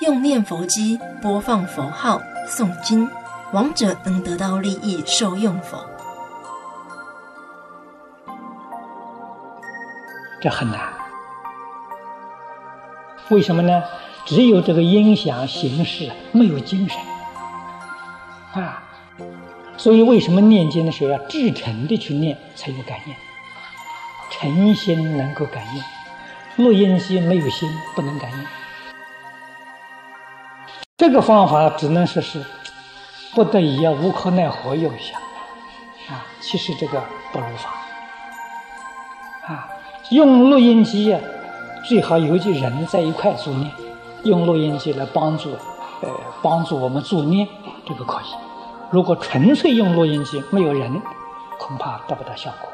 用念佛机播放佛号、诵经，亡者能得到利益受用否？这很难。为什么呢？只有这个音响形式，没有精神啊。所以为什么念经的时候要至诚的去念，才有感应？诚心能够感应，录音机没有心不能感应。这个方法只能说是不得已啊，无可奈何用一下啊。其实这个不如法啊。用录音机啊，最好有几人在一块助念，用录音机来帮助，呃，帮助我们助念，这个可以。如果纯粹用录音机，没有人，恐怕得不到效果。